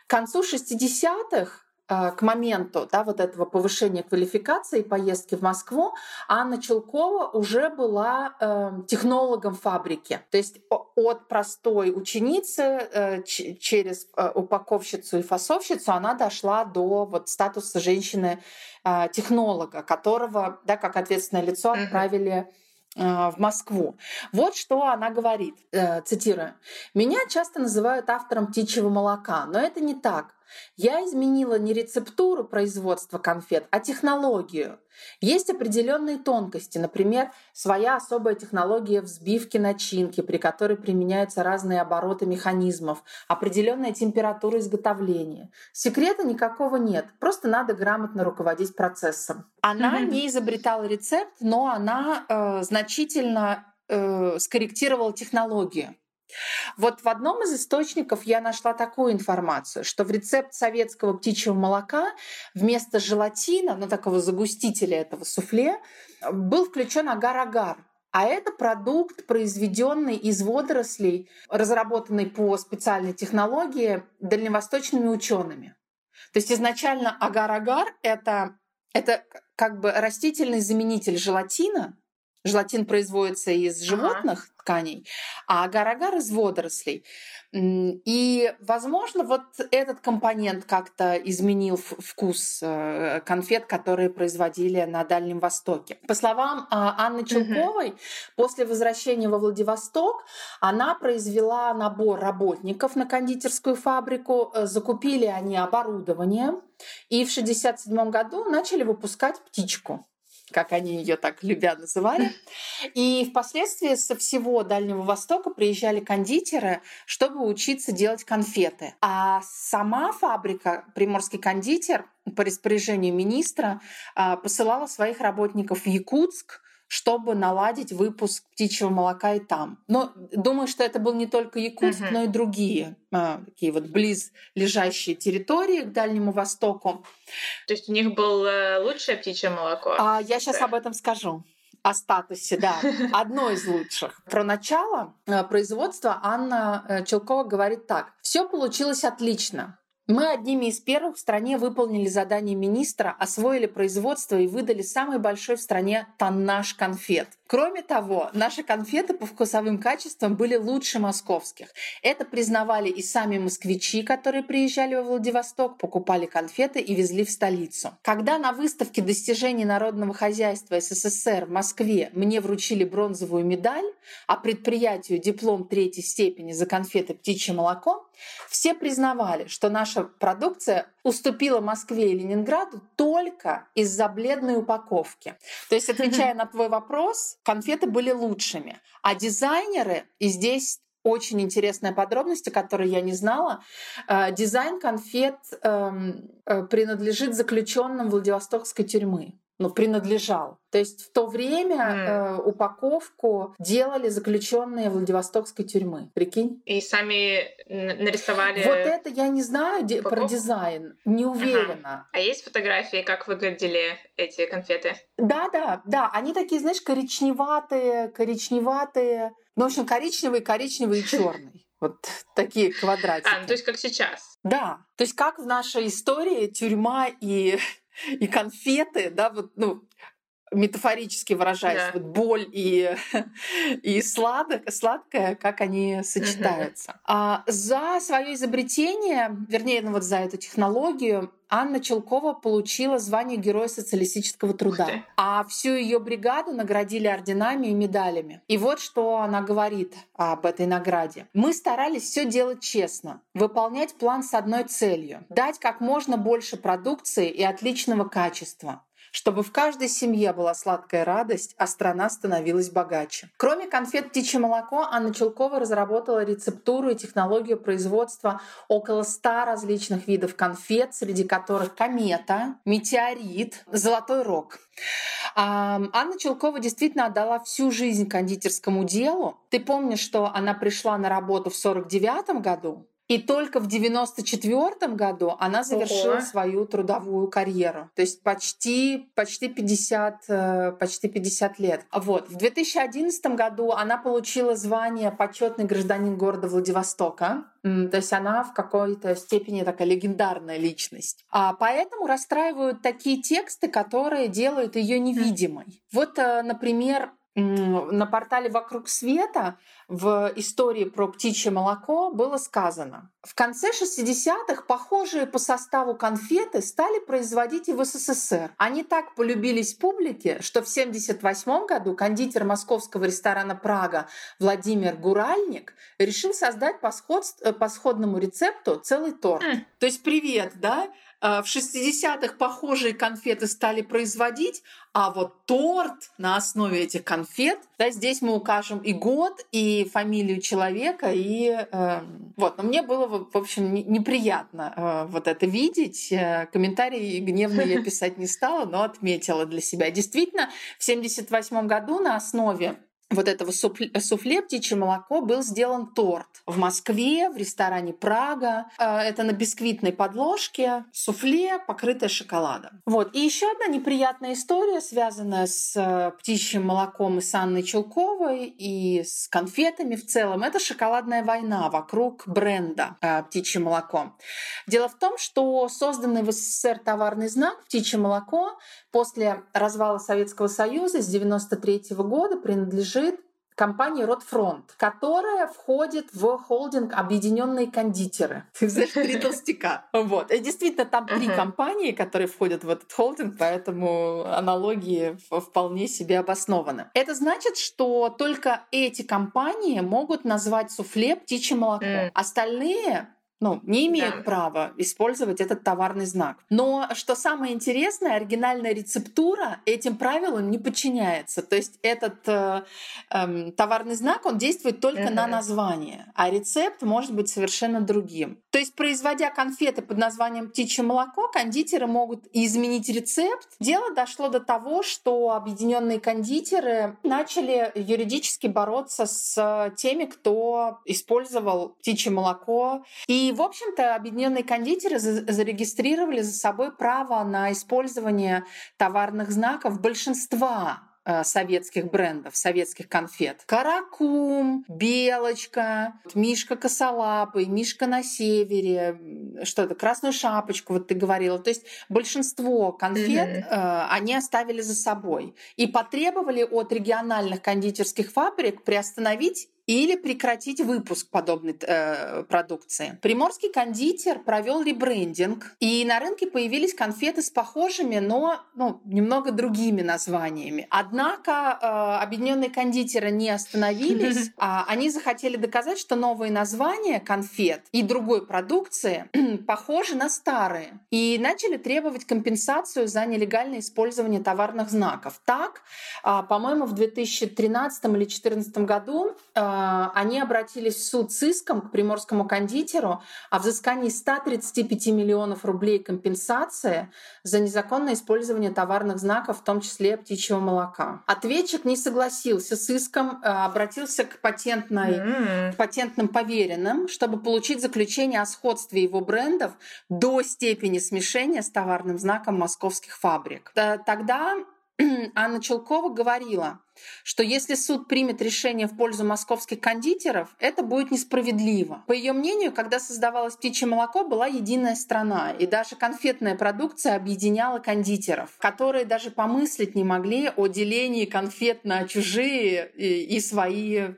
К концу 60-х а, к моменту да, вот этого повышения квалификации и поездки в Москву Анна Челкова уже была э, технологом фабрики. То есть от простой ученицы э, через э, упаковщицу и фасовщицу она дошла до вот, статуса женщины-технолога, э, которого да, как ответственное лицо отправили э, в Москву. Вот что она говорит, э, цитирую. «Меня часто называют автором птичьего молока, но это не так. Я изменила не рецептуру производства конфет, а технологию. Есть определенные тонкости, например, своя особая технология взбивки начинки, при которой применяются разные обороты механизмов, определенная температура изготовления. Секрета никакого нет, просто надо грамотно руководить процессом. Она не изобретала рецепт, но она э, значительно э, скорректировала технологию. Вот в одном из источников я нашла такую информацию, что в рецепт советского птичьего молока вместо желатина, ну такого загустителя этого суфле, был включен агар-агар. А это продукт, произведенный из водорослей, разработанный по специальной технологии дальневосточными учеными. То есть изначально агар-агар это, это как бы растительный заменитель желатина, Желатин производится из животных ага. тканей, а агар-агар из водорослей. И, возможно, вот этот компонент как-то изменил вкус э, конфет, которые производили на Дальнем Востоке. По словам а, Анны Челковой, угу. после возвращения во Владивосток она произвела набор работников на кондитерскую фабрику, э, закупили они оборудование, и в 1967 году начали выпускать птичку как они ее так любя называли. И впоследствии со всего Дальнего Востока приезжали кондитеры, чтобы учиться делать конфеты. А сама фабрика «Приморский кондитер» по распоряжению министра а, посылала своих работников в Якутск, чтобы наладить выпуск птичьего молока и там. Но думаю, что это был не только Якутск, uh-huh. но и другие а, такие вот близ лежащие территории к Дальнему Востоку. То есть у них было лучшее птичье молоко? А, я сейчас об этом скажу о статусе, да, одно из лучших. Про начало э, производства Анна э, Челкова говорит так. Все получилось отлично. Мы одними из первых в стране выполнили задание министра, освоили производство и выдали самый большой в стране тоннаж конфет. Кроме того, наши конфеты по вкусовым качествам были лучше московских. Это признавали и сами москвичи, которые приезжали во Владивосток, покупали конфеты и везли в столицу. Когда на выставке достижений народного хозяйства СССР в Москве мне вручили бронзовую медаль, а предприятию диплом третьей степени за конфеты «Птичье молоко», все признавали, что наша продукция уступила Москве и Ленинграду только из-за бледной упаковки. То есть, отвечая на твой вопрос, конфеты были лучшими. А дизайнеры, и здесь очень интересная подробность, о которой я не знала. Э, дизайн конфет эм, э, принадлежит заключенным Владивостокской тюрьмы ну, принадлежал. То есть в то время mm. э, упаковку делали заключенные Владивостокской тюрьмы. Прикинь? И сами нарисовали. Вот это я не знаю упаковку? про дизайн, не уверена. Ага. А есть фотографии, как выглядели эти конфеты? Да, да, да. Они такие, знаешь, коричневатые, коричневатые. Ну, в общем, коричневый, коричневый и черный. Вот такие квадратики. А, ну, то есть как сейчас? Да. То есть как в нашей истории тюрьма и и конфеты, да, вот, ну, метафорически выражаясь, да. вот боль и, и сладок, сладкое, как они сочетаются. А за свое изобретение, вернее, ну вот за эту технологию, Анна Челкова получила звание Героя социалистического труда. А всю ее бригаду наградили орденами и медалями. И вот что она говорит об этой награде. Мы старались все делать честно, выполнять план с одной целью — дать как можно больше продукции и отличного качества чтобы в каждой семье была сладкая радость, а страна становилась богаче. Кроме конфет «Птичье молоко», Анна Челкова разработала рецептуру и технологию производства около 100 различных видов конфет, среди которых комета, метеорит, золотой рог. Анна Челкова действительно отдала всю жизнь кондитерскому делу. Ты помнишь, что она пришла на работу в 49 году, и только в 94 году она завершила Ого. свою трудовую карьеру. То есть почти, почти, 50, э, почти 50 лет. Вот. В 2011 году она получила звание почетный гражданин города Владивостока. То есть она в какой-то степени такая легендарная личность. А поэтому расстраивают такие тексты, которые делают ее невидимой. Вот, э, например, на портале «Вокруг света» в истории про птичье молоко было сказано. В конце 60-х похожие по составу конфеты стали производить и в СССР. Они так полюбились публике, что в 1978 году кондитер московского ресторана «Прага» Владимир Гуральник решил создать по, сходств, по сходному рецепту целый торт. Mm. То есть привет, да? А, в 60-х похожие конфеты стали производить, а вот торт на основе этих конфет, да, здесь мы укажем и год, и фамилию человека, и э, вот. Но мне было, в общем, неприятно э, вот это видеть. Э, комментарии гневные я писать не стала, но отметила для себя. Действительно, в 78 году на основе вот этого суфле, «Птичье молоко» был сделан торт в Москве, в ресторане «Прага». Э, это на бисквитной подложке, суфле, покрытое шоколадом. Вот. И еще одна неприятная история, связанная с э, птичьим молоком и с Анной Челковой, и с конфетами в целом. Это шоколадная война вокруг бренда э, «Птичье молоко». Дело в том, что созданный в СССР товарный знак «Птичье молоко» после развала Советского Союза с 1993 года принадлежит компании Ротфронт, которая входит в холдинг Объединенные кондитеры. Ты знаешь, три толстяка. Вот. И действительно, там три компании, которые входят в этот холдинг, поэтому аналогии вполне себе обоснованы. Это значит, что только эти компании могут назвать суфле птичье молоко. Остальные ну, не имеют да. права использовать этот товарный знак. Но что самое интересное, оригинальная рецептура этим правилам не подчиняется. То есть этот э, э, товарный знак, он действует только uh-huh. на название, а рецепт может быть совершенно другим. То есть, производя конфеты под названием птичье молоко, кондитеры могут изменить рецепт. Дело дошло до того, что объединенные кондитеры начали юридически бороться с теми, кто использовал птичье молоко и в общем-то, объединенные кондитеры зарегистрировали за собой право на использование товарных знаков большинства э, советских брендов, советских конфет. Каракум, Белочка, Мишка Косолапый, Мишка на севере, что то Красную шапочку, вот ты говорила. То есть большинство конфет mm-hmm. э, они оставили за собой и потребовали от региональных кондитерских фабрик приостановить или прекратить выпуск подобной э, продукции. Приморский кондитер провел ребрендинг, и на рынке появились конфеты с похожими, но ну, немного другими названиями. Однако э, объединенные кондитеры не остановились, а они захотели доказать, что новые названия конфет и другой продукции похожи на старые, и начали требовать компенсацию за нелегальное использование товарных знаков. Так, э, по-моему, в 2013 или 2014 году э, они обратились в суд с иском к приморскому кондитеру о взыскании 135 миллионов рублей компенсации за незаконное использование товарных знаков, в том числе птичьего молока. Ответчик не согласился с иском, а, обратился к, патентной, mm. к патентным поверенным, чтобы получить заключение о сходстве его брендов до степени смешения с товарным знаком московских фабрик. Тогда Анна Челкова говорила, что если суд примет решение в пользу московских кондитеров, это будет несправедливо. По ее мнению, когда создавалось птичье молоко, была единая страна, и даже конфетная продукция объединяла кондитеров, которые даже помыслить не могли о делении конфет на чужие и, и свои.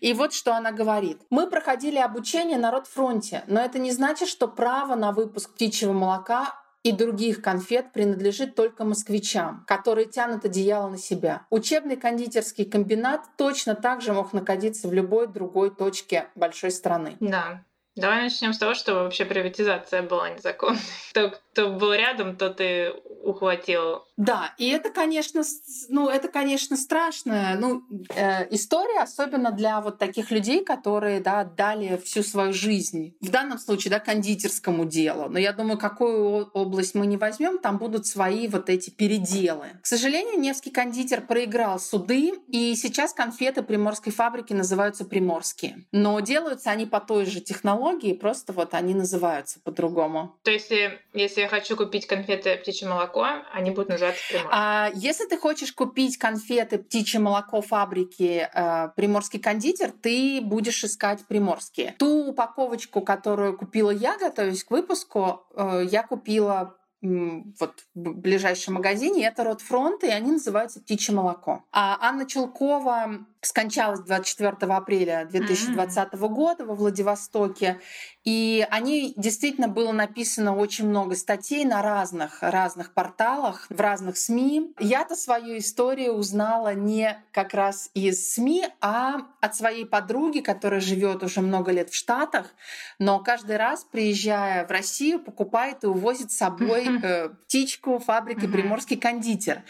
И вот что она говорит. Мы проходили обучение на Ротфронте, но это не значит, что право на выпуск птичьего молока и других конфет принадлежит только москвичам, которые тянут одеяло на себя. Учебный кондитерский комбинат точно так же мог находиться в любой другой точке большой страны. Да. Давай начнем с того, что вообще приватизация была незаконной. Кто, кто был рядом, тот и ухватил. Да, и это, конечно, ну, это, конечно, страшная ну, э, история, особенно для вот таких людей, которые да, отдали всю свою жизнь. В данном случае, да, кондитерскому делу. Но я думаю, какую область мы не возьмем, там будут свои вот эти переделы. К сожалению, Невский кондитер проиграл суды, и сейчас конфеты приморской фабрики называются приморские. Но делаются они по той же технологии, просто вот они называются по-другому. То есть, если я хочу купить конфеты птичье молоко, они будут называться Приморские. А если ты хочешь купить конфеты птичье молоко фабрики э, Приморский кондитер, ты будешь искать приморские. Ту упаковочку, которую купила я, готовясь к выпуску, э, я купила вот в ближайшем магазине, это Ротфронт, и они называются «Птичье молоко». А Анна Чулкова скончалась 24 апреля 2020 mm-hmm. года во Владивостоке. И о ней действительно было написано очень много статей на разных, разных порталах, в разных СМИ. Я-то свою историю узнала не как раз из СМИ, а от своей подруги, которая живет уже много лет в Штатах, но каждый раз, приезжая в Россию, покупает и увозит с собой э, птичку фабрики Приморский кондитер.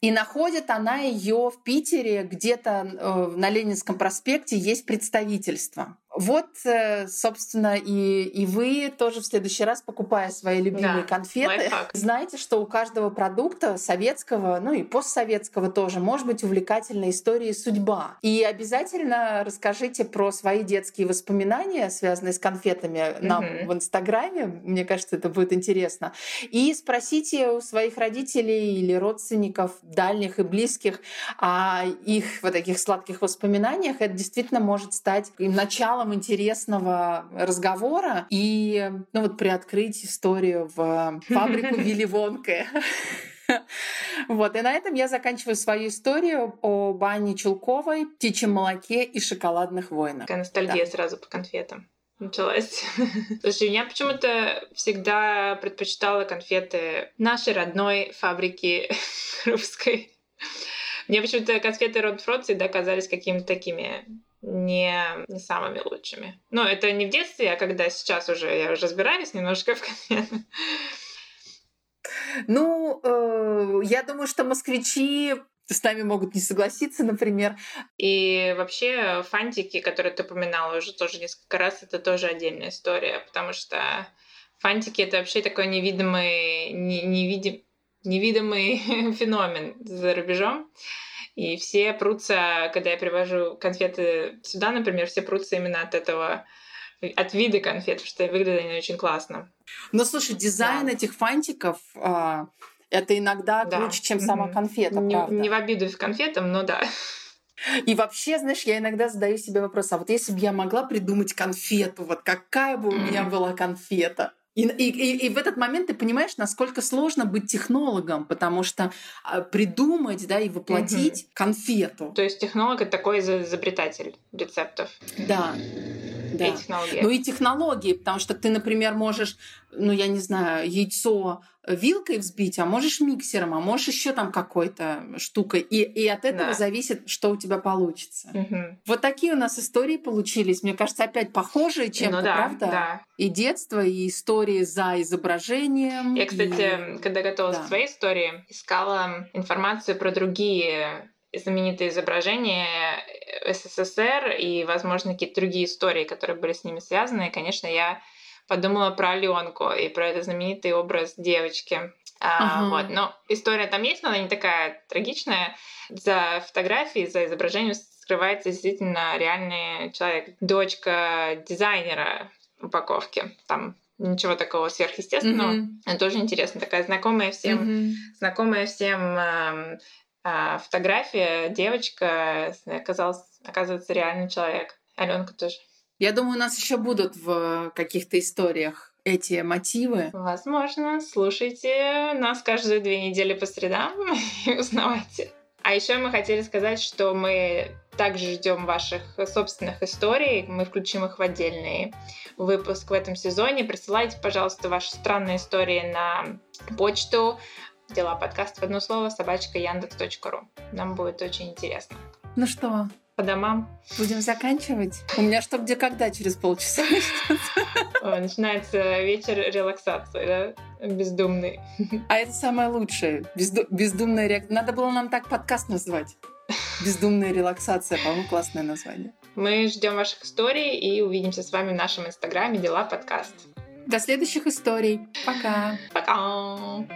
И находит она ее в Питере, где-то э, на Ленинском проспекте есть представительство. Вот, э, собственно, и, и вы тоже в следующий раз, покупая свои любимые Да, конфеты, лайфхак. знаете, что у каждого продукта, советского, ну и постсоветского тоже, может быть увлекательная история и судьба. И обязательно расскажите про свои детские воспоминания, связанные с конфетами, нам Мгм. в Инстаграме. Мне кажется, это будет интересно. И спросите у своих родителей или родственников, дальних и близких, о их вот таких сладких воспоминаниях. Это действительно может стать таким началом интересного разговора и ну вот приоткрыть историю в фабрику Вилли Вонке. Вот, и на этом я заканчиваю свою историю о Бане Чулковой, птичьем молоке и шоколадных войнах. Такая ностальгия сразу по конфетам началась. Слушай, я почему-то всегда предпочитала конфеты нашей родной фабрики русской. Мне почему-то конфеты Ротфрот всегда казались какими-то такими не, не самыми лучшими. Но это не в детстве, а когда сейчас уже я уже разбираюсь немножко в конфетах. Ну, э, я думаю, что москвичи с нами могут не согласиться, например. И вообще фантики, которые ты упоминала уже тоже несколько раз, это тоже отдельная история, потому что фантики это вообще такой невидимый, не- невидим, невидимый феномен за рубежом. И все прутся, когда я привожу конфеты сюда, например, все прутся именно от этого, от вида конфет, что выглядят они очень классно. Но слушай, дизайн Да. этих фантиков а, это иногда Да. круче, чем сама конфета, Не, правда. не в обиду конфетам, но да. И вообще, знаешь, я иногда задаю себе вопрос, а вот если бы я могла придумать конфету, вот какая бы у меня была конфета? И, и, и, в этот момент ты понимаешь, насколько сложно быть технологом, потому что а, придумать, да, и воплотить конфету. То есть технолог это такой изо- изобретатель рецептов Да. Да. и технологий. Ну и технологии, потому что ты, например, можешь, ну я не знаю, яйцо вилкой взбить, а можешь миксером, а можешь еще там какой-то штукой. И, и от этого Да. зависит, что у тебя получится. Мгм. Вот такие у нас истории получились. Мне кажется, опять похожие чем-то, ну да, правда? да. И детство, и истории за изображением. Я, и- кстати, когда готовилась да. к своей истории, искала информацию про другие знаменитые изображения СССР и, возможно, какие-то другие истории, которые были с ними связаны. И, конечно, я подумала про Аленку и про этот знаменитый образ девочки. А, вот. Но история там есть, но она не такая трагичная. За фотографией, за изображением скрывается действительно реальный человек. Дочка дизайнера упаковки. Там ничего такого сверхъестественного. Мгм. Это тоже интересно, такая знакомая всем, Мгм. знакомая всем эм, а, фотография, девочка, оказалась, оказывается, реальный человек. Аленка тоже. Я думаю, у нас еще будут в каких-то историях эти мотивы. Возможно, слушайте нас каждые две недели по средам и узнавайте. А еще мы хотели сказать, что мы также ждем ваших собственных историй. Мы включим их в отдельный выпуск в этом сезоне. Присылайте, пожалуйста, ваши странные истории на почту дела подкаст в одно слово собачка яндекс.ру. Нам будет очень интересно. Ну что, По домам будем заканчивать? У меня что, где, когда через полчаса начинается вечер релаксации, да? Бездумный. А это самое лучшее. Безду- бездумная реакция. Надо было нам так подкаст назвать. Бездумная релаксация, по-моему, классное название. Мы ждем ваших историй и увидимся с вами в нашем инстаграме Дела подкаст. До следующих историй. Пока. Пока!